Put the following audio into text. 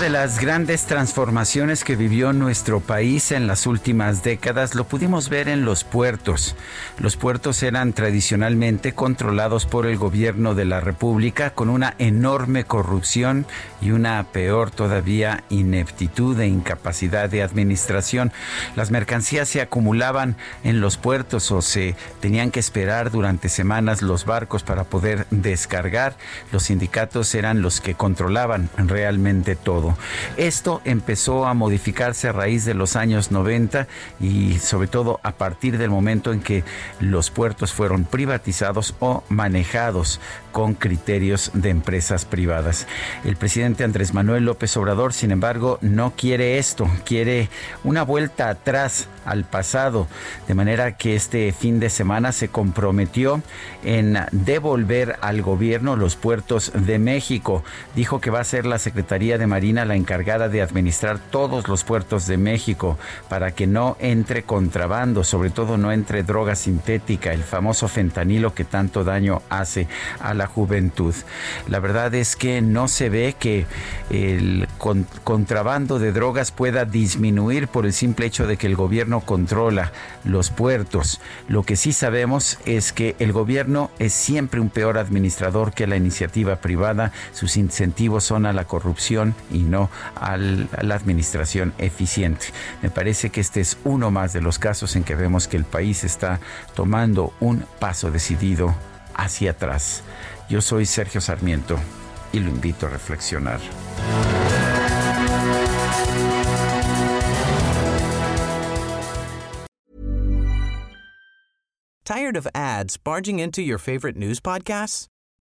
De las grandes transformaciones que vivió nuestro país en las últimas décadas lo pudimos ver en los puertos. Los puertos eran tradicionalmente controlados por el gobierno de la República con una enorme corrupción y una peor todavía ineptitud e incapacidad de administración. Las mercancías se acumulaban en los puertos o se tenían que esperar durante semanas los barcos para poder descargar. Los sindicatos eran los que controlaban realmente todo. Esto empezó a modificarse a raíz de los años 90 y sobre todo a partir del momento en que los puertos fueron privatizados o manejados con criterios de empresas privadas. El presidente Andrés Manuel López Obrador, sin embargo, no quiere esto, quiere una vuelta atrás al pasado, de manera que este fin de semana se comprometió en devolver al gobierno los puertos de México. Dijo que va a ser la Secretaría de Marina la encargada de administrar todos los puertos de México para que no entre contrabando, sobre todo no entre droga sintética, el famoso fentanilo que tanto daño hace a la juventud. La verdad es que no se ve que el contrabando de drogas pueda disminuir por el simple hecho de que el gobierno controla los puertos. Lo que sí sabemos es que el gobierno es siempre un peor administrador que la iniciativa privada. Sus incentivos son a la corrupción y no a la administración eficiente. Me parece que este es uno más de los casos en que vemos que el país está tomando un paso decidido hacia atrás. Yo soy Sergio Sarmiento y lo invito a reflexionar. Tired of ads barging into your favorite news podcasts?